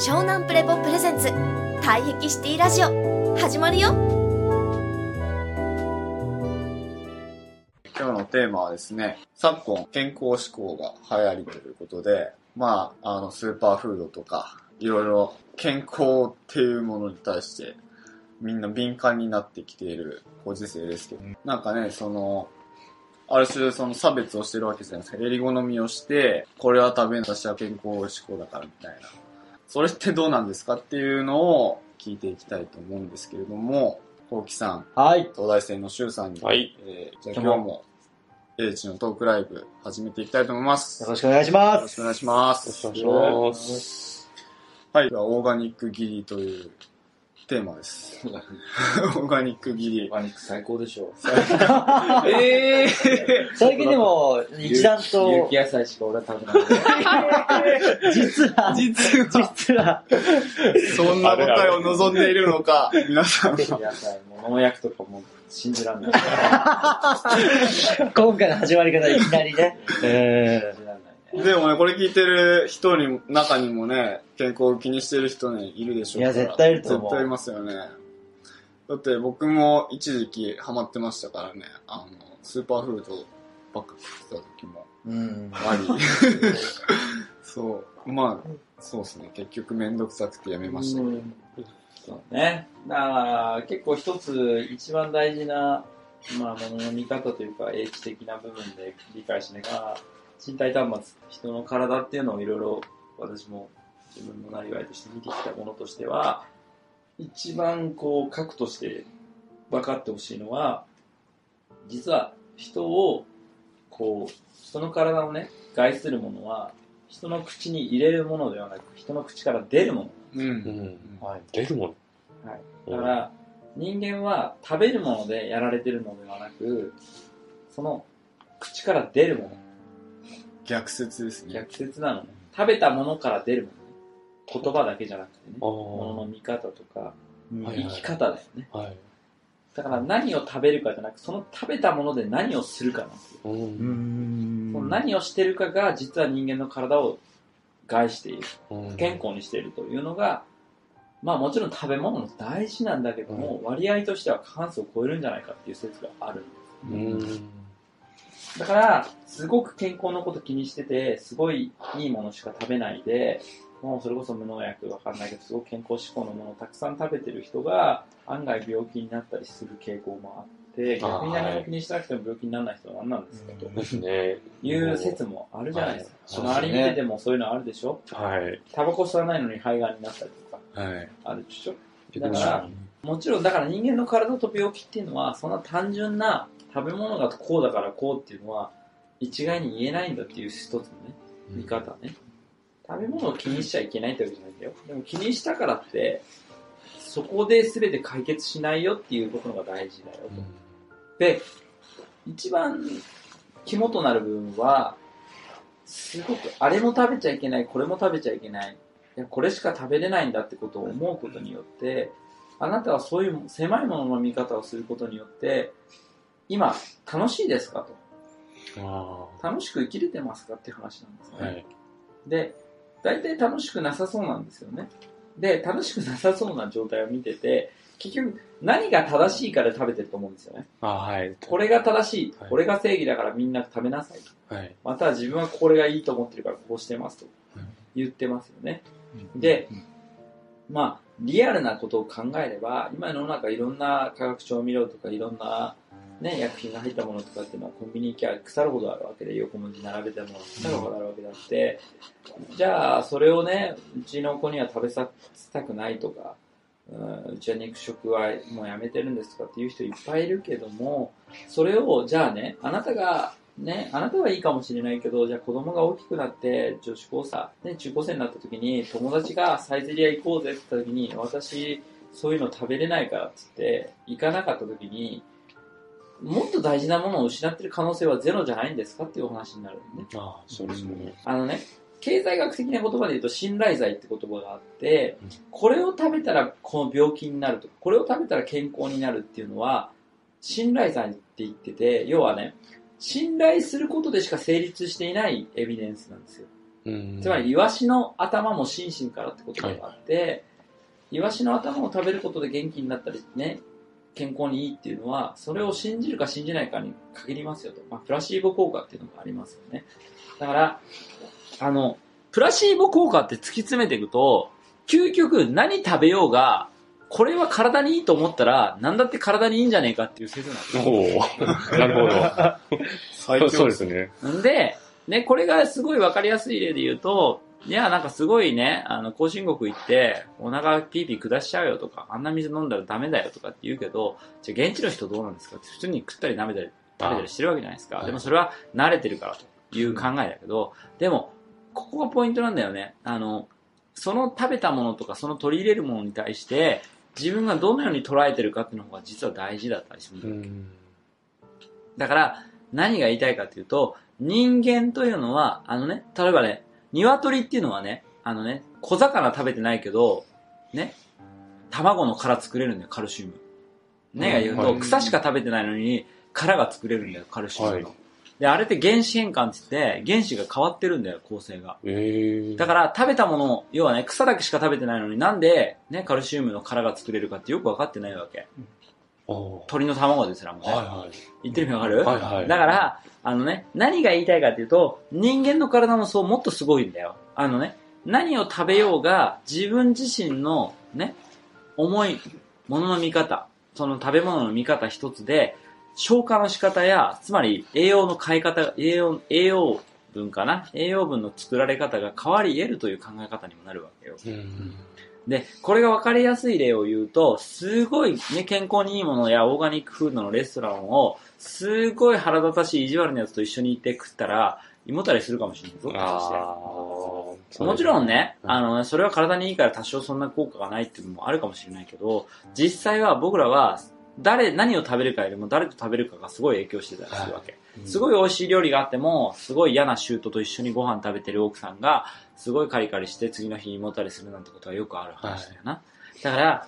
湘南プレポプレゼンツ退癖シティラジオ始まるよ今日のテーマはですね、昨今健康志向が流行りということで、まあ、あの、スーパーフードとか、いろいろ健康っていうものに対して、みんな敏感になってきているご時世ですけど、なんかね、その、ある種その差別をしてるわけじゃないですか。襟好みをして、これは食べん私は健康志向だからみたいな。それってどうなんですかっていうのを聞いていきたいと思うんですけれども、こうきさん、はい。東大生の周さんに、はいえーじゃあ今日も、英知のトークライブ始めていきたいと思います。よよろしくお願いします。ろしくお願いします。よろしくお願いします。はい。では、オーガニックギリというテーマです。オーガニックギリ。パニック最高でしょ。えー、最近でも、一段と有、機野菜しか俺は食べない。実は、実は、実は、そんな答えを望んでいるのか、皆さんは。野菜も農薬とかも信じらんない。今回の始まり方いきなりね。え信じらんないね。でもね、これ聞いてる人に、中にもね、健康を気にしてる人ね、いるでしょう。いや絶対いると思う絶対いますよね。だって僕も一時期ハマってましたからね、あの、スーパーフードばっか食ってた時もーうん。あり。そう。まあ、そうですね。結局めんどくさくてやめましたけど。そうね。だから、結構一つ一番大事な、まあ、ものの見方というか、英知的な部分で理解しながら、身体端末、人の体っていうのをいろいろ私も自分のなりわいとして見てきたものとしては、一番こう、核として分かってほしいのは、実は人を、こう、人の体をね、害するものは、人の口に入れるものではなく、人の口から出るもの。う。うんん。はい。出るもの。はい、だから、人間は食べるものでやられてるのではなく、その口から出るもの、逆説ですね。逆説なのね。食べたものから出るものね。言葉だけじゃなくてね。あもののー見方とか、はい生き方だよね。はい。だから何を食べるかじゃなく、その食べたもので何をするかなんですよ。う。うんんその何をしてるかが実は人間の体を害している。うん不健康にしているというのが、まあもちろん食べ物も大事なんだけども、割合としては過半数を超えるんじゃないかっていう説があるんです。うん。だから、すごく健康のこと気にしてて、すごいいいものしか食べないで、もうそれこそ無農薬わかんないけど、すごく健康志向のものをたくさん食べてる人が、案外病気になったりする傾向もあって、逆に何も気にしなくても病気にならない人は何なんですかとですね。いう説もあるじゃないですか。はい周り見ててもそういうのあるでしょ？はい。タバコ吸わないのに肺がんになったりとか、はい。あるでしょ？だから、もちろんだから人間の体と病気っていうのは、そんな単純な食べ物がこうだからこうっていうのは、一概に言えないんだっていう一つのね、見方ね。食べ物を気にしちゃいけないってわけじゃないんだよ。でも気にしたからって、そこで全て解決しないよっていうことのが大事だよと。で、一番肝となる部分は、すごくあれも食べちゃいけない、これも食べちゃいけない、いやこれしか食べれないんだってことを思うことによって、あなたはそういう狭いものの見方をすることによって、今、楽しいですかと。あ楽しく生きれてますかっていう話なんですね。あ。はい。で、大体楽しくなさそうなんですよね。で、楽しくなさそうな状態を見てて、結局何が正しいかで食べてると思うんですよね。あはい。これが正しいはい。これが正義だからみんな食べなさい。はい。または自分はこれがいいと思ってるからこうしてますと言ってますよね。で、まあ、リアルなことを考えれば、今世の中いろんな化学調味料とかいろんな、ね、薬品が入ったものとかっていうのはコンビニ行きゃ腐るほどあるわけで、横文字並べたもの腐るほどあるわけであって、じゃあ、それをね、うちの子には食べさせたくないとか、うんうちは肉食はもうやめてるんですとかっていう人いっぱいいるけども、それを、じゃあね、あなたが、ね、あなたはいいかもしれないけど、じゃあ子供が大きくなって、女子高生、ね、中高生になった時に、友達がサイゼリア行こうぜって言った時に、私、そういうの食べれないからって言って、行かなかった時に、もっと大事なものを失ってる可能性はゼロじゃないんですかっていうお話になるのね。ああ、そうですね。あのね、経済学的な言葉で言うと信頼剤って言葉があってうん、これを食べたらこの病気になるとか、これを食べたら健康になるっていうのは、信頼剤って言ってて、要はね、信頼することでしか成立していないエビデンスなんですよ。うんつまり、イワシの頭も心身からってことがあって、イワシの頭を食べることで元気になったりね、健康にいいっていうのは、それを信じるか信じないかに限りますよと。まあ、プラシーボ効果っていうのがありますよね。だから、あの、プラシーボ効果って突き詰めていくと、究極何食べようが、これは体にいいと思ったら、何だって体にいいんじゃねえかっていう説なんですよ。おおなるほ 最ど。そうですね。んで、ね、これがすごいわかりやすい例で言うと、いや、なんかすごいね、あの、後進国行って、お腹ピーピー下しちゃうよとか、あんな水飲んだらダメだよとかって言うけど、じゃあ現地の人どうなんですか？って普通に食ったり舐めたり、食べたりしてるわけじゃないですか。はいでもそれは慣れてるからという考えだけど、でも、ここがポイントなんだよね。あの、その食べたものとか、その取り入れるものに対して、自分がどのように捉えてるかっていうのが実は大事だったりするんだ。だから、何が言いたいかというと、人間というのは、あのね、例えばね、鶏っていうのはね、あのね、小魚食べてないけど、ね、卵の殻作れるんだよ、カルシウム。ねが言うと、はい草しか食べてないのに、殻が作れるんだよ、カルシウムの。はいで、あれって原子変換って言って、原子が変わってるんだよ、構成が。ええ。だから、食べたもの、要はね、草だけしか食べてないのになんで、ね、カルシウムの殻が作れるかってよくわかってないわけ。鳥の卵ですらもね。はいは言ってる意味わかる？い。はいはい。だから、あのね、何が言いたいかっていうと、人間の体もそうもっとすごいんだよ。あのね、何を食べようが、自分自身のね、重いものの見方、その食べ物の見方一つで、消化の仕方や、つまり栄養の変え方、栄養、栄養分かな？栄養分の作られ方が変わり得るという考え方にもなるわけよ。うん。で、これが分かりやすい例を言うと、すごいね、健康にいいものやオーガニックフードのレストランを、すごい腹立たしい意地悪なやつと一緒に行って食ったら、胃もたれするかもしれないぞ。もちろんね、うんあの、それは体にいいから多少そんな効果がないっていうのもあるかもしれないけど、実際は僕らは、誰、何を食べるかよりも誰と食べるかがすごい影響してたりするわけ。すごい美味しい料理があっても、すごい嫌なシュートと一緒にご飯食べてる奥さんが、すごいカリカリして次の日胃もたれするなんてことはよくある話だよな。だから、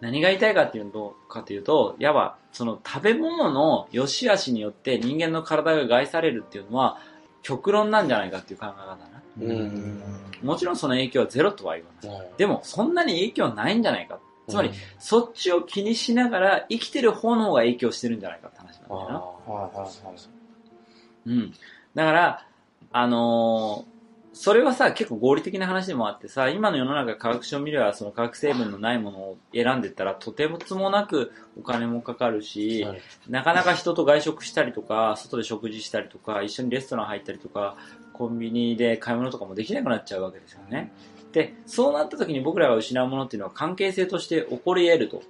何が言いたいかっていうと、かというと、やば、その食べ物の良し悪しによって人間の体が害されるっていうのは、極論なんじゃないかっていう考え方だな。うん。もちろんその影響はゼロとは言わない。はいでも、そんなに影響はないんじゃないか。つまりうん、そっちを気にしながら生きてる方の方が影響してるんじゃないかって話なんだよな。うん。だから、あのーそれはさ、結構合理的な話でもあってさ、今の世の中化学調味料はその化学成分のないものを選んでったら、とてもつもなくお金もかかるし、はいなかなか人と外食したりとか、外で食事したりとか、一緒にレストラン入ったりとか、コンビニで買い物とかもできなくなっちゃうわけですよね。で、そうなった時に僕らが失うものっていうのは関係性として起こり得ると。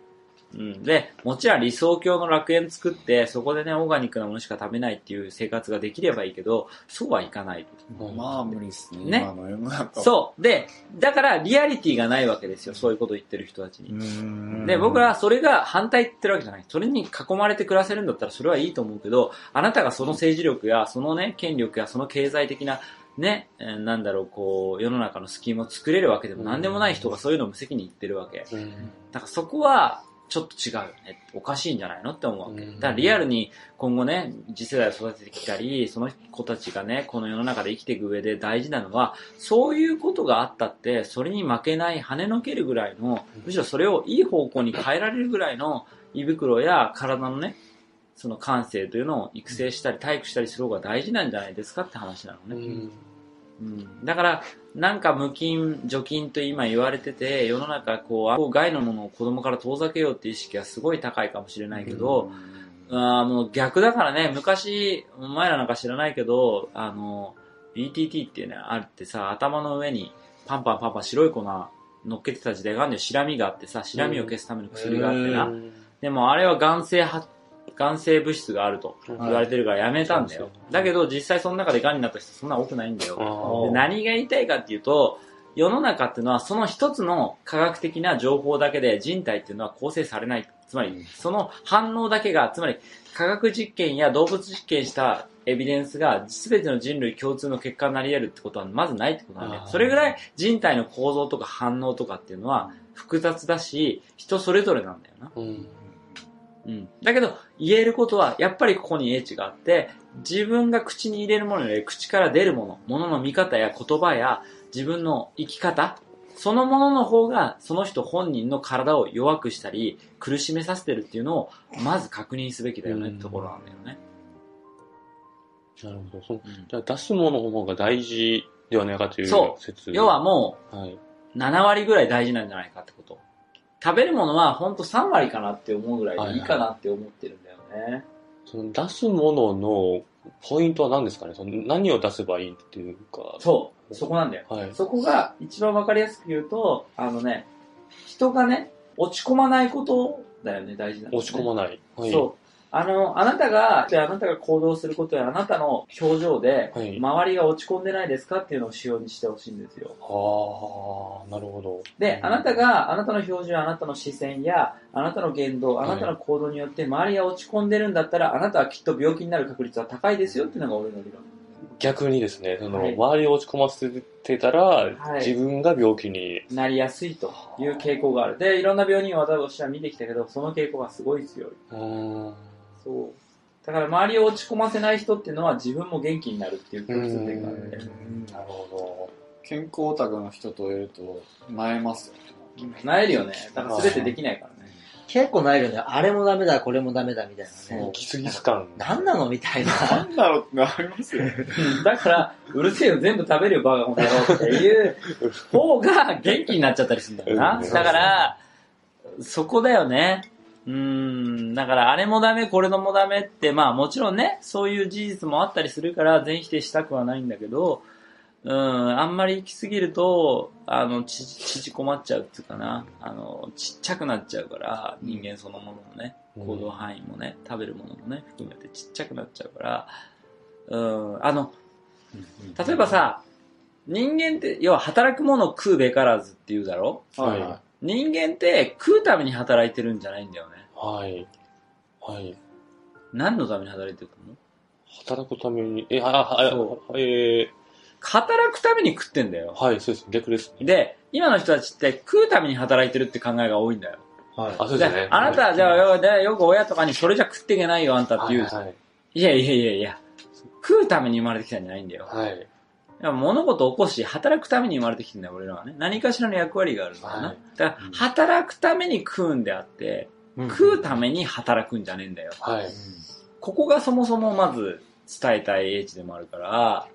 うん、で、もちろん理想郷の楽園作って、そこでね、オーガニックなものしか食べないっていう生活ができればいいけど、そうはいかない。まあ無理ですね。ね今の世の中は。そう。で、だからリアリティがないわけですよ。そういうことを言ってる人たちに。うんで、僕らはそれが反対って言ってるわけじゃない。それに囲まれて暮らせるんだったらそれはいいと思うけど、あなたがその政治力や、そのね、権力や、その経済的な、ね、えーなんだろう、こう、世の中のスキームを作れるわけでも何でもない人がそういうのを無責任に言ってるわけ。うんだからそこは、ちょっと違うよね。おかしいんじゃないのって思うわけ。うんだからリアルに今後ね、次世代を育ててきたり、その子たちがね、この世の中で生きていく上で大事なのは、そういうことがあったって、それに負けない、跳ねのけるぐらいの、むしろそれをいい方向に変えられるぐらいの胃袋や体のね、その感性というのを育成したり、体育したりする方が大事なんじゃないですかって話なのね。うんうん、だから、なんか無菌、除菌と今言われてて、世の中こう、こう害のものを子供から遠ざけようっていう意識はすごい高いかもしれないけど、あーもう逆だからね、昔、お前らなんか知らないけど、あの、BTT っていうね、あってさ、頭の上にパンパンパンパン白い粉乗っけてた時代があるんだよ。シラミがあってさ、シラミを消すための薬があってな。でもあれは眼性は、眼性物質があると言われてるからやめたんだよ。だけど実際その中で癌になった人そんな多くないんだよ。で何が言いたいかっていうと、世の中っていうのはその一つの科学的な情報だけで人体っていうのは構成されない。つまり、その反応だけが、つまり科学実験や動物実験したエビデンスが全ての人類共通の結果になり得るってことはまずないってことなんだよあ。ーそれぐらい人体の構造とか反応とかっていうのは複雑だし、人それぞれなんだよな。うんうん。だけど、言えることは、やっぱりここに英知があって、自分が口に入れるものより口から出るもの、ものの見方や言葉や自分の生き方、そのものの方が、その人本人の体を弱くしたり、苦しめさせてるっていうのを、まず確認すべきだよねってところなんだよね。なるほど。そのうんじゃあ出すものの方が大事ではないかというそ説。要はもはい。う、7割ぐらい大事なんじゃないかってこと。食べるものはほんと3割かなって思うぐらいでいいかなって思ってるんだよね。その出すもののポイントは何ですかね？その何を出せばいいっていうか。そう、そこなんだよ。はい。そこが一番わかりやすく言うと、あのね、人がね、落ち込まないことだよね、大事なの、ね。落ち込まない。はい。そう。あの、あなたが、じゃああなたが行動することやあなたの表情で、はい周りが落ち込んでないですかっていうのを指標にしてほしいんですよ。はあ、なるほど。で、あなたが、あなたの表情やあなたの視線や、あなたの言動、あなたの行動によって周りが落ち込んでるんだったら、あなたはきっと病気になる確率は高いですよっていうのが俺の理論。逆にですね、その、はい周りを落ち込ませてたら、はい自分が病気に。なりやすいという傾向がある。で、いろんな病人を私は見てきたけど、その傾向がすごい強い。うーん。そう。だから周りを落ち込ませない人っていうのは自分も元気になるっていう共通点があるんで。なるほ健康オタクの人といると、なえますよね。なえるよね。だから全てできないからね。結構ないよね。あれもダメだ、これもダメだ、みたいなねど。。ギスギス感。なんなのみたいな。なんだろうってなりますよね。だから、うるせえよ、全部食べるよ、バカこの野郎っていう方が元気になっちゃったりするんだよな。うんだから、そこだよね。うーん、だからあれもダメ、これのもダメって、まあもちろんね、そういう事実もあったりするから全否定したくはないんだけど、うん、あんまり行き過ぎると、あの、ち、縮こまっちゃうっていうかな、あの、ちっちゃくなっちゃうから、人間そのもののね、行動範囲もね、食べるものもね、含めてちっちゃくなっちゃうから、うん、あの、例えばさ、人間って、要は働くものを食うべからずって言うだろ？はい。は人間って食うために働いてるんじゃないんだよね。はい。はい。何のために働いてると思う？働くために、え、あ、あ、そえ働くために食ってんだよー、。はい、そうです。逆ですね。で、今の人たちって食うために働いてるって考えが多いんだよ。はい。あ、そうでですね。あなたはじゃあよでよく親とかにそれじゃ食っていけないよあんたって言う。はいはい。いやいやいやいや、食うために生まれてきたんじゃないんだよ。はい。いや物事を起こし、働くために生まれてきてんだよ、俺らはね。何かしらの役割があるんだよな。はいだから、働くために食うんであって、食うために働くんじゃねえんだよ。はい。ここがそもそもまず伝えたい英知でもあるから。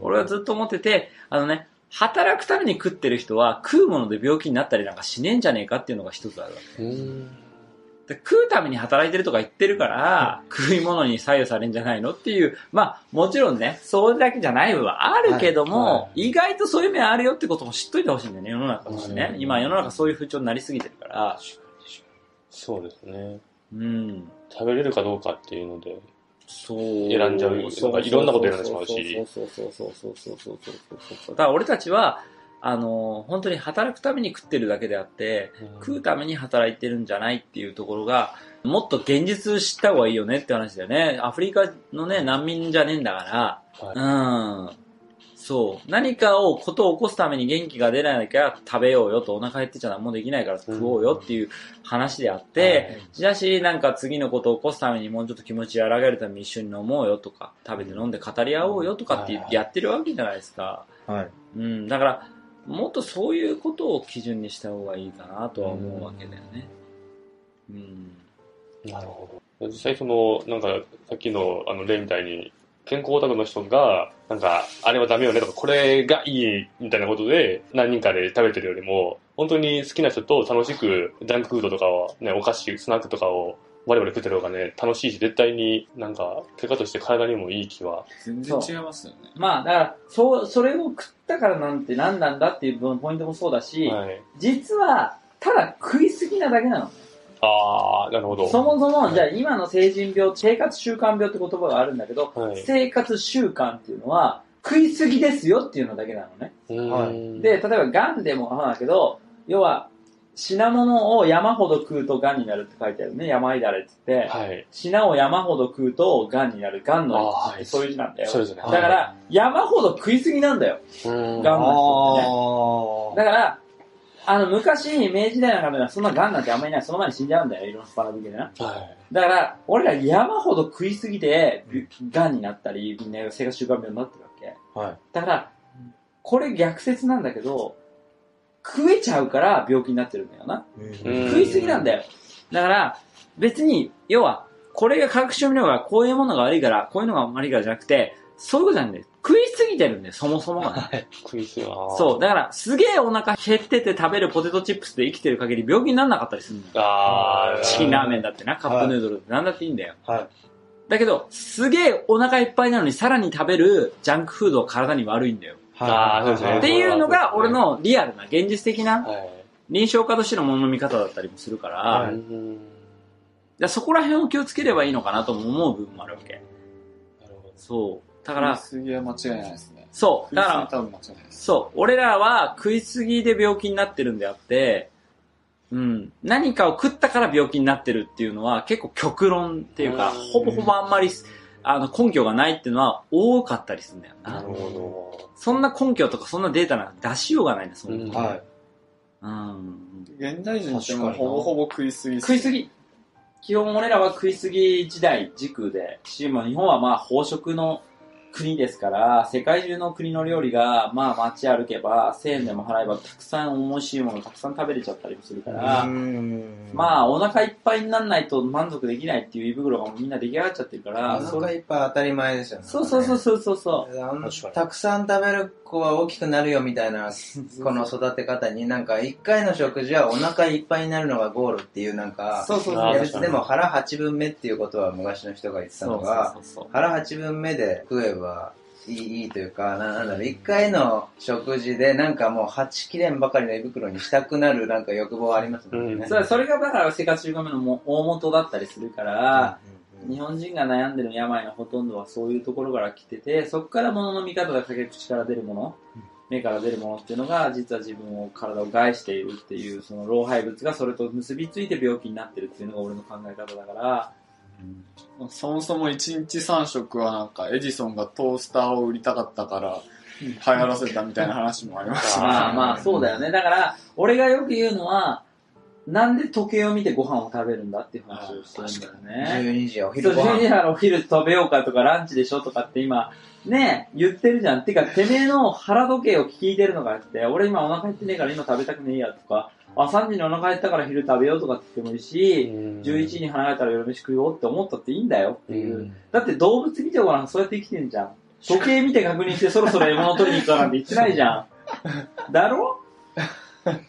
俺はずっと思ってて、あのね、働くために食ってる人は食うもので病気になったりなんかしねえんじゃねえかっていうのが一つあるわけ。食うために働いてるとか言ってるから、食い物に左右されんじゃないのっていう、まあもちろんね、それだけじゃない部分はあるけども、はいはい意外とそういう面あるよってことも知っといてほしいんだよね、世の中としてねう。ん今世の中そういう風潮になりすぎてるから、そうですね。うん。食べれるかどうかっていうので。そう。選んじゃういろんなこと選んでしまうしそうそうそうそうそうそうそうそうそう。だから俺たちは、あの、本当に働くために食ってるだけであって、食うために働いてるんじゃないっていうところが、もっと現実知った方がいいよねって話だよね。アフリカのね、難民じゃねえんだから、はいうん。そう。何かを、ことを起こすために元気が出なきゃ食べようよと、お腹減ってちゃ何もできないから食おうよっていう話であって、しかし、なんか次のことを起こすためにもうちょっと気持ち和らげるために一緒に飲もうよとか、食べて飲んで語り合おうよとかってやってるわけじゃないですか。はい。うん。だから、もっとそういうことを基準にした方がいいかなとは思うわけだよね。うん。なるほど。実際その、なんか、さっきのあの例みたいに、健康オタクの人が、なんか、あれはダメよねとか、これがいいみたいなことで、何人かで食べてるよりも、本当に好きな人と楽しく、ジャンクフードとかを、ね、お菓子、スナックとかを、我々食ってる方がね、楽しいし、絶対になんか、結果として体にもいい気は。全然違いますよね。まあ、だから、そう、それを食ったからなんて何なんだっていうポイントもそうだし、はい。実は、ただ食いすぎなだけなのね。あー、なるほど。そもそも、はいじゃあ今の成人病、生活習慣病って言葉があるんだけど、はい。生活習慣っていうのは、食いすぎですよっていうのだけなのね。で、例えば癌でもそうだけど、要は、品物を山ほど食うと癌になるって書いてあるね。山いだれって言って、はい。品を山ほど食うと癌になる。癌のあーはいそういう字なんだよ。そうですね。だから、山ほど食いすぎなんだよ。うーん、がんの人ってねあだから、あの、昔、明治時代なんかではそんな癌なんてあんまりない。その前に死んじゃうんだよ、いろんなスパナ抜けでな。はい。だから、俺ら山ほど食いすぎて、癌になったり、みんな生活習慣病になってるわけ。はい。だから、これ逆説なんだけど、食えちゃうから病気になってるんだよな。うん食いすぎなんだよ。だから、別に、要は、これが化学調味料がこういうものが悪いから、こういうのが悪いからじゃなくて、そういうことじゃないんだよ。食いすぎてるんだよ、そもそもがね。食いすぎなそう。だから、すげえお腹減ってて食べるポテトチップスで生きてる限り病気にならなかったりするんだよ。あーチキンラーメンだってな、カップヌードルってなんだっていいんだよ。はい。だけど、すげえお腹いっぱいなのにさらに食べるジャンクフードは体に悪いんだよ。あーそうですねっていうのが俺のリアルな、現実的なはい。臨床家としてのものの見方だったりもするから、はいそこら辺を気をつければいいのかなとも思う部分もあるわけ。なるほどそう。だだから、食いすぎは間違いないですね。そう。だから。そう。俺らは食いすぎで病気になってるんであって、うん。何かを食ったから病気になってるっていうのは結構極論っていうか、うんほぼほぼあんまり、あの、根拠がないっていうのは多かったりするんだよな。なるほそんな根拠とかそんなデータなんか出しようがないんだ、そんな。うんはい。うん。現代人ってもほぼほぼ食いすぎっ食いすぎ。基本俺らは食いすぎ時代、時空で、し、まあ日本はまあ飽食の国ですから、世界中の国の料理が、まあ街歩けば、1000円でも払えばたくさん美味しいものたくさん食べれちゃったりもするから、まあお腹いっぱいにならないと満足できないっていう胃袋がみんな出来上がっちゃってるから、おそ腹いっぱい当たり前ですよね。そうそうそうそうそうそう。たくさん食べる子は大きくなるよみたいな、この育て方になんか一回の食事はお腹いっぱいになるのがゴールっていうなんか、そうそうそう。でも腹8分目っていうことは昔の人が言ってたのが、そうそう腹8分目で食えばいいいいというか、ななんだろう、一回の食事でなんかもう8切れんばかりの胃袋にしたくなるなんか欲望ありますもんね。うんそれそれがだから生活習慣病のも大元だったりするから、日本人が悩んでる病のほとんどはそういうところから来てて、そこから物の見方が酒口から出るもの、目から出るものっていうのが、実は自分を、体を害しているっていう、その老廃物がそれと結びついて病気になってるっていうのが俺の考え方だから、そもそも1日3食はなんかエジソンがトースターを売りたかったから流行らせたみたいな話もありますしね。まあまあそうだよね。だから、俺がよく言うのは、なんで時計を見てご飯を食べるんだっていう話をしてるんだよね。12時おそう、昼ご12時飯。からお昼食べようかとかランチでしょとかって今、ね言ってるじゃん。てか、てめえの腹時計を聞いてるのがあって、俺今お腹減ってねえから今食べたくねえやとか、あ、3時にお腹減ったから昼食べようとかって言ってもいいし、11時に腹減ったら夜飯食おうって思ったっていいんだよっていう。だって動物見てごらん、そうやって生きてんじゃん。時計見て確認してそろそろ獲物取りに行くかなんて言ってないじゃん。だろ？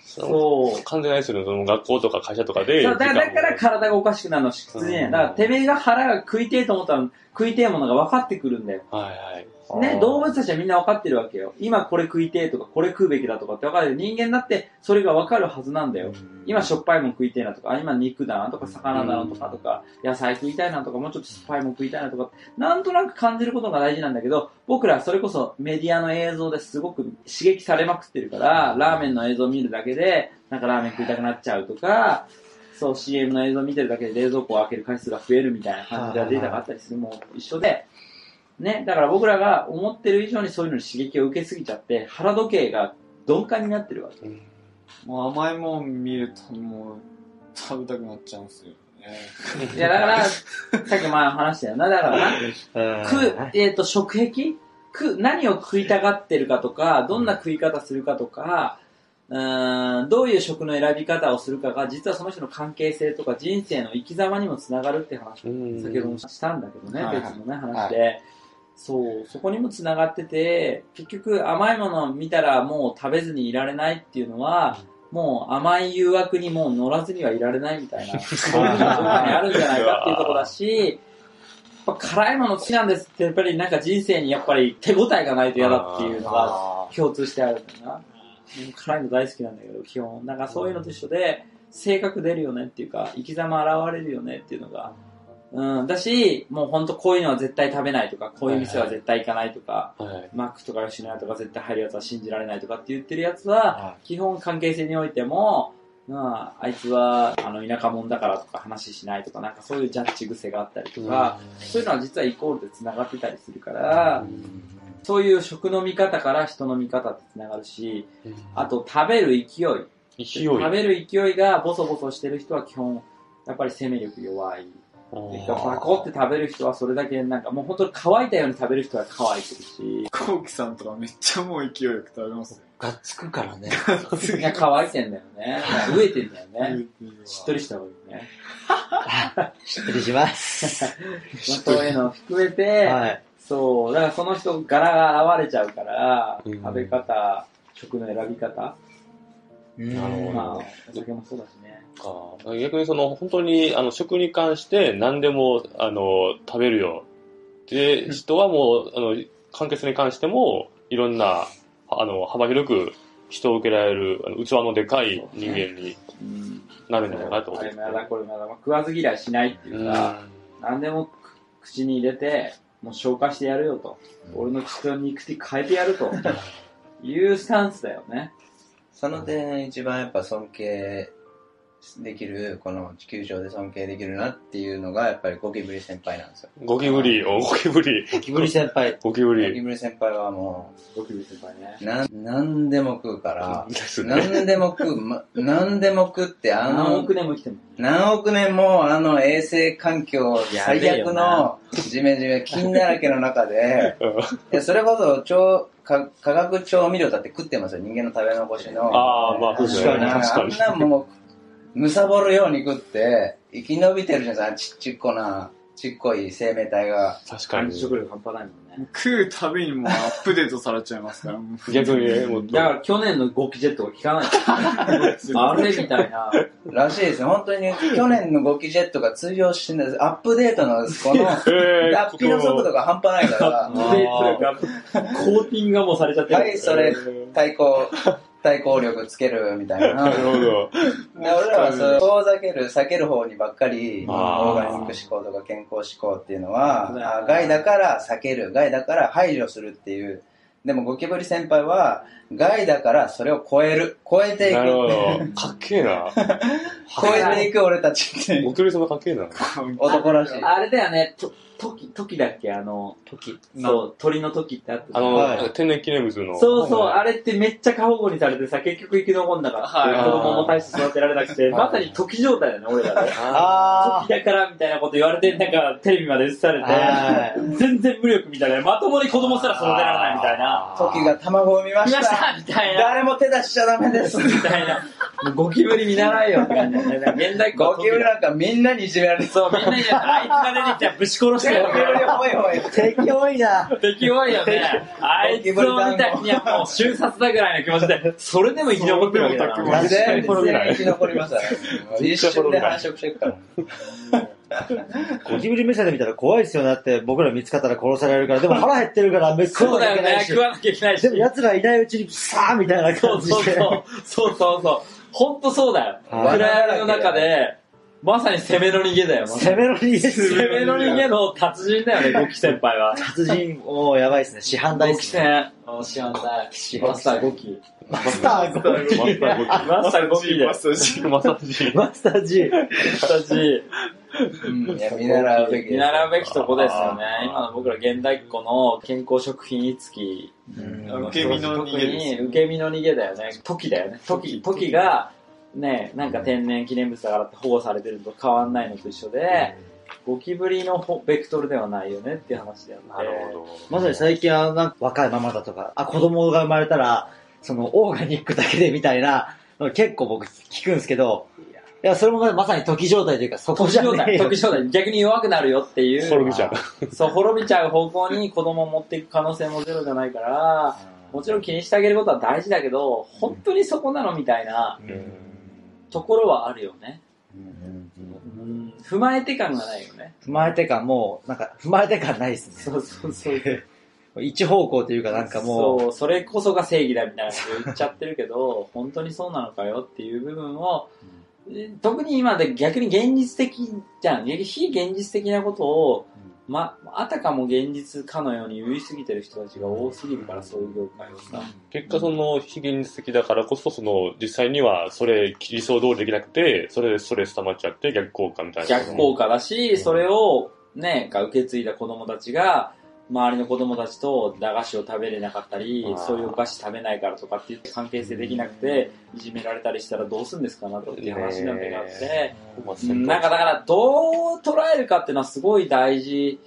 そう。完全にするその学校とか会社とかで。そうだだから体がおかしくなるのは必然や。だからてめえが腹が食いてえと思ったら食いてえものが分かってくるんだよ。はいはい。ね、動物たちはみんな分かってるわけよ。今これ食いてえとか、これ食うべきだとかって分かる。人間だってそれが分かるはずなんだよ。今しょっぱいもん食いてえなとか、あ今肉だなとか、魚だなとかとか、野菜食いたいなとか、もうちょっと酸っぱいもん食いたいなとか、なんとなく感じることが大事なんだけど、僕らそれこそメディアの映像ですごく刺激されまくってるから、ラーメンの映像を見るだけで、なんかラーメン食いたくなっちゃうとか、そう CM の映像見てるだけで冷蔵庫を開ける回数が増えるみたいな感じでデータがあったりするも一緒で、ね、だから僕らが思ってる以上にそういうのに刺激を受けすぎちゃって、腹時計が鈍感になってるわけ。もう甘いもん見るともう食べたくなっちゃうんですよね。いや、だから、さっき前話したよな。だからな、えっ、と、食癖？食う、何を食いたがってるかとか、どんな食い方するかとか、うーん、どういう食の選び方をするかが、実はその人の関係性とか人生の生き様にもつながるって話を先ほどもしたんだけどね、はいはい別のね、話で。そう、そこにもつながってて、結局甘いものを見たらもう食べずにいられないっていうのは、もう甘い誘惑にもう乗らずにはいられないみたいな、そういうのにあるんじゃないかっていうところだし、やっぱ辛いもの好きなんですって、やっぱりなんか人生にやっぱり手応えがないと嫌だっていうのがあ共通してあるんだよな。うん辛いの大好きなんだけど、基本。なんかそういうのと一緒で、性格出るよねっていうか、生き様現れるよねっていうのが、うん、だし、もうほんとこういうのは絶対食べないとか、こういう店は絶対行かないとか、はい。マックとか吉野家とか絶対入るやつは信じられないとかって言ってるやつは、基本関係性においても、まあ、あいつは、あの、田舎者だからとか話しないとか、なんかそういうジャッジ癖があったりとか、そういうのは実はイコールで繋がってたりするから、そういう食の見方から人の見方って繋がるし、あと食べる勢い。勢い。食べる勢いがボソボソしてる人は基本、やっぱり生命力弱い。でバコって食べる人はそれだけなんかもう本当に乾いたように食べる人は乾いてるし、コウキさんとかめっちゃもう勢いよく食べますよ。がっつくからね。いや乾いてんだよね。飢えてんだよね。しっとりした方がいいね。しっとりします。まあそういうのを含めて、はい。そう、だからその人柄が現れちゃうから、うん食べ方、食の選び方、うんなるほどまあ、お酒もそうだしね。か逆にその、本当に、あの、食に関して何でも、あの、食べるよ。で、人はもう、あの、簡潔に関しても、いろんな、あの、幅広く人を受けられる、あの器のでかい人間にうん。なるんじゃないかなと思ってあれもやだ、これもやだ。まあ食わず嫌いしないっていうか、何でも口に入れて、もう消化してやるよと。俺の口と肉体変えてやると。いうスタンスだよね。その点一番やっぱ尊敬できる、この地球上で尊敬できるなっていうのがやっぱりゴキブリ先輩なんですよ。ゴキブリ、おゴキブリ、ゴキブリ先輩。ゴキブゴキリ。ブリ先輩はもゴキブリ先輩ねう、。なん、なんでも食うから、ですね。なんでも食う、ま、なんでも食って、あの何億、年も生きても。何億年もあの衛生環境最悪なのジメジメ菌だらけの中で、うんいやそれこそ調か化学調味料だって食ってますよ、人間の食べ残しの。ああ、まあ、確かに確かに。あんなもう、むさぼるように食って、生き延びてるじゃないですか、ちっちっこな、ちっこい生命体が。確かに。繁殖力半端ないもんね。食うたびにもうアップデートされちゃいますから。逆にね、もだから去年のゴキジェットが効かない。あれみたいな。らしいですよ。本当に去年のゴキジェットが通用してないです。アップデートのこの、え脱皮の速度が半端ないから、コーティングがもうされちゃってる。はい、それ、対抗、対抗力つけるみたいな。なるほど。で俺らはそう遠ざける、避ける方にばっかり、オあーーガニック思考とか健康思考っていうのは、害だから避ける、害だから排除するっていう。でもゴキブリ先輩は、害だからそれを超える。超えていく。なるほど。かっけえな。超えていく俺たちってゴキブリ様かっけえな。男らしい。あれだよね、と、時、時だっけ？あの、時。そう、鳥の時ってあったじゃんあの、はい天然記念物の。そうそう、はいあれってめっちゃ過保護にされてさ、結局生き残んなかった。はい子供も大して育てられなくて、はいまさに時状態だよね、俺らで。あ時だからみたいなこと言われて、なんかテレビまで映されはて、全然無力みたいな、まともに子供すら育てられないみたいな。時が卵を産みまし。見ましたたみたいな。誰も手出しちゃダメです。みたいな。ゴキブリ見習えよって感じだよね。現代っ子はゴキブリなんかみんなにいじめられてそう、みんなにあいつが出てきたらぶち殺してるゴキブリほいほい。あ。敵多いな。敵多いよね。あいつを見た日にはもう瞬殺だぐらいの気持ちで、それでも生き残ってるわけだそれでもな。全然生き残りますからね。一瞬で繁殖していくから。ゴキブリ目線で見たら怖いですよ。だって僕ら見つかったら殺されるから。でも腹減ってるからめっちゃそうだよね。食わなきゃいけないし。でも奴らいないうちにさーみたいなそうそう感じで。そう。そうそうそう。本当そうだよ。暗闇の中で、まさに攻めの逃げだよ。まさに攻めの逃げです攻めの逃げの達人だよね、ゴキ先輩は。達人、もうやばいですね。市販大ゴキ。戦。お師範代。マスターゴキ。マスターゴキ。マスターゴキマスターゴキでマ。スター G マッサージ。マスター G。私、うんいや、見習うべき。見習うべきとこですよね。今の僕ら現代っ子の健康食品につき、うん受け身の逃げです特に受け身の逃げだよね。時だよね。時、時が、ね、なんか天然記念物だからって保護されてるのと変わんないのと一緒で、ゴキブリのほベクトルではないよねっていう話であって。なるほど。まさに最近はなんか若いママだとか、あ、子供が生まれたら、そのオーガニックだけでみたいな、結構僕聞くんですけど、いや、それもまさに時状態というか、そこ時状態、じゃねえよ時状態。逆に弱くなるよっていう。滅びちゃう。そう、滅びちゃう方向に子供を持っていく可能性もゼロじゃないから、もちろん気にしてあげることは大事だけど、本当にそこなのみたいなところはあるよね。うん踏まえて感がないよね。踏まえて感もう、なんか、踏まえて感ないですね。そうそうそう。一方向というかなんかもう、そう、それこそが正義だみたいなこと言っちゃってるけど、本当にそうなのかよっていう部分を、特に今で逆に現実的じゃん。非現実的なことを、ま、あたかも現実かのように言い過ぎてる人たちが多すぎるから、そういう業界はさ。結果その非現実的だからこそ、その実際にはそれ理想通りできなくて、それでストレス溜まっちゃって逆効果みたいな。逆効果だし、それをね、が受け継いだ子供たちが、周りの子供たちと駄菓子を食べれなかったりそういうお菓子食べないからとかって言って関係性できなくて、いじめられたりしたらどうするんですかなっていう話なんであって、うんなんかだからどう捉えるかっていうのはすごい大事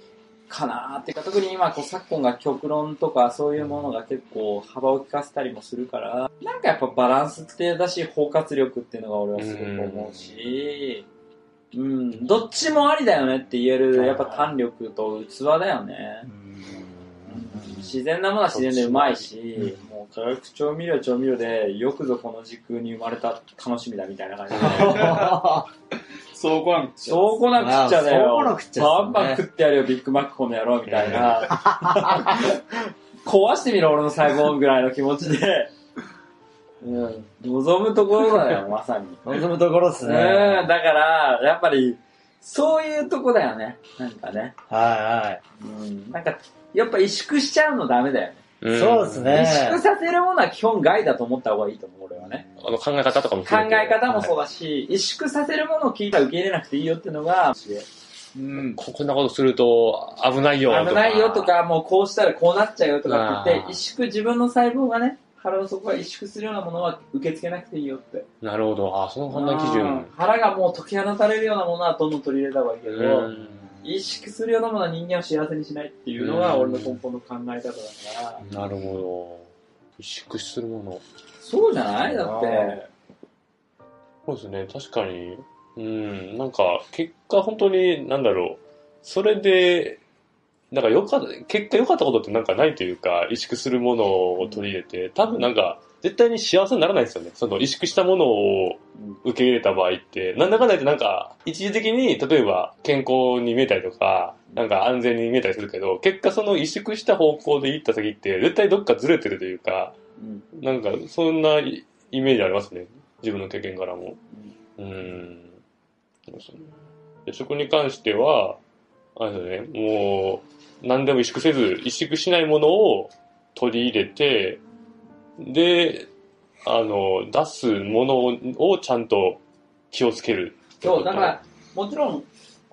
かなって。いうか、特に今こう昨今が極論とかそういうものが結構幅を利かせたりもするから、なんかやっぱバランスってだし包括力っていうのが俺はすごく思うし、うん、どっちもありだよねって言えるやっぱ弾力と器だよね。自然なものは自然でうまいし、もう化学調味料調味料でよくぞこの時空に生まれた楽しみだみたいな感じで。そうこなんそうこなくっちゃだよ。そうこなくっちゃねバンバン食ってやるよ、ビッグマックこの野郎みたいな。壊してみろ、俺の細胞ぐらいの気持ちで。うん、望むところだよ、まさに。望むところですうん、ね。だから、やっぱり、そういうとこだよね。なんかね。はうん、なんか、やっぱ萎縮しちゃうのダメだよね。いはい。そうですね萎。縮させるものは基本害だと思った方がいいと思う、俺はね。あの考え方とかも考え方もそうだし、萎縮させるものを聞いたら受け入れなくていいよっていうのが、うん。ここんなことすると危ないよとか。危ないよとか、もうこうしたらこうなっちゃうよとかって言って、萎縮、自分の細胞がね、腹の底が萎縮するようなものは受け付けなくていいよって。なるほど。あ、その判断基うん準。腹がもう解き放たれるようなものはどんどん取り入れた方がいいけど、うん萎縮するようなものは人間を幸せにしないっていうのが俺の根本の考え方だから、なるほど。萎縮するもの。そうじゃない？だって。そうですね、確かに。うん、なんか、結果本当に、なんだろう。それで、なんかよかった、結果良かったことってなんかないというか、萎縮するものを取り入れて、多分なんか、絶対に幸せにならないですよね。その萎縮したものを受け入れた場合って、なんだかんだ言ってなんか、一時的に、例えば健康に見えたりとか、なんか安全に見えたりするけど、結果その萎縮した方向で行った先って、絶対どっかずれてるというか、うんなんか、そんなイイメージありますね。自分の経験からも。うん。食に関しては、あれですね、もう、何でも萎縮せず、萎縮しないものを取り入れて、で、あの、出すものをちゃんと気をつける。そう、だから、もちろん、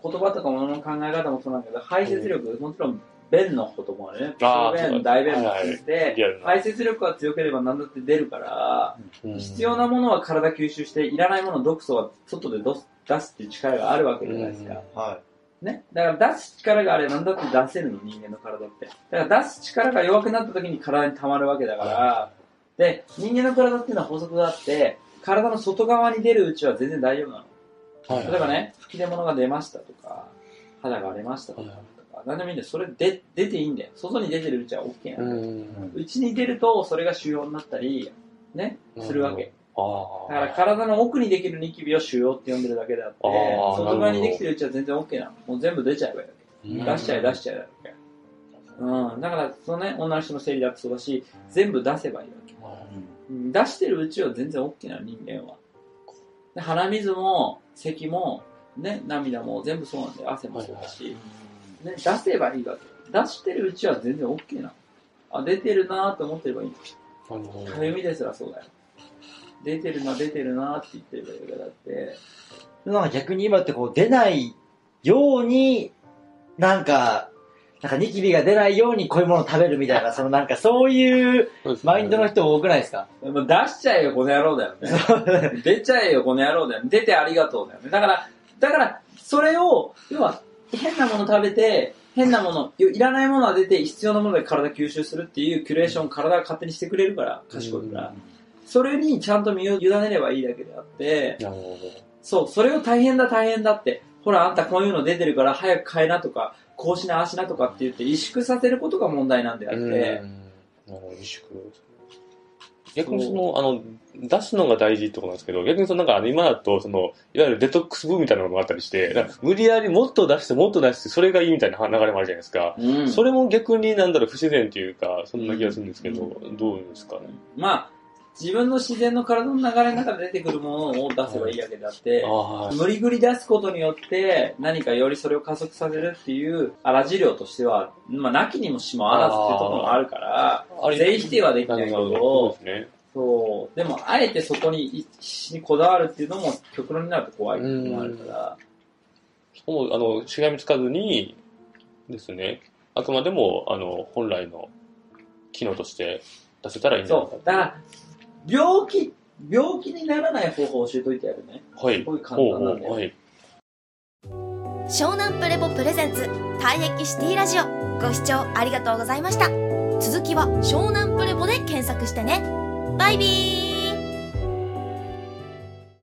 言葉とかものの考え方もそうなんだけど、排泄力、もちろん、便のこともね。小便、大便も含めてリアル、な排泄力が強ければ何だって出るから、うん必要なものは体吸収して、いらないもの、毒素は外で出す出すっていう力があるわけじゃないですか。はね。だから出す力があれば何だって出せるの、人間の体って。だから出す力が弱くなった時に体に溜まるわけだから、で、人間の体っていうのは法則があって、体の外側に出るうちは全然大丈夫なの。はい例えばね、吹き出物が出ましたとか、肌が荒れましたとか、何でもいいんだよ。それで出ていいんだよ。外に出てるうちは OK なうの。ん。うちに出ると、それが腫瘍になったり、ね、するわけ。だから体の奥にできるニキビを腫瘍って呼んでるだけであって、外側にできてるうちは全然 OK なの。もう全部出ちゃえばいいわけ。うん出しちゃえ出しちゃえだけ。うん。だから、そのね、女の人の生理だってそうだし、全部出せばいいわけ。うん出してるうちは全然 OK なの、人間は。で鼻水も、咳も、ね、涙も全部そうなんだよ。汗もそうだし。ね、出せばいいわけ。出してるうちは全然 OK なの。あ、出てるなーって思ってればいいかゆみですらそうだよ。出てるな、出てるなって言ってればいいわけだって。い。なんか逆に今ってこう出ないように、なんか、なんかニキビが出ないようにこういうものを食べるみたいな、そのなんかそういうマインドの人多くないですか？もう出しちゃえよ、この野郎だよね。出ちゃえよ、この野郎だよね。出てありがとうだよね。だから、だから、それを、要は、変なもの食べて、変なもの、いらないものは出て、必要なもので体吸収するっていうキュレーション、体が勝手にしてくれるから、賢いから。それにちゃんと身を委ねればいいだけであって、なるほそう、それを大変だ大変だって、ほらあんたこういうの出てるから早く変えなとか、こうしなああしなとかって言って萎縮させることが問題なんであっど。て、なるほど、萎縮。逆にその、あの、出すのが大事ってことなんですけど、逆にそのなんか今だと、その、いわゆるデトックス部みたいなのがあったりして、無理やりもっと出してもっと出して、それがいいみたいな流れもあるじゃないですか。うんそれも逆になんだろう、不自然というか、そんな気がするんですけど、うどうですかね？まあ、自分の自然の体の流れの中で出てくるものを出せばいいわけであって、あ無理ぐり出すことによって何かよりそれを加速させるっていう荒治療としては、まあ、なきにもしもあらずっていうところもあるから、あれ全否定はできないけど。そう、でもあえてそこに必死にこだわるっていうのも極論になると怖いっていうのもあるから、そこも、あの、しがみつかずに、ですね。あくまでも、あの、本来の機能として出せたらいいんじゃないかそう。だから、病気、病気にならない方法を教えといてやるね。はい。すごい簡単なんだよ。ほうはい。湘南プレボプレゼンツ退役シティラジオご視聴ありがとうございました続きは湘南プレボで検索してねバイビー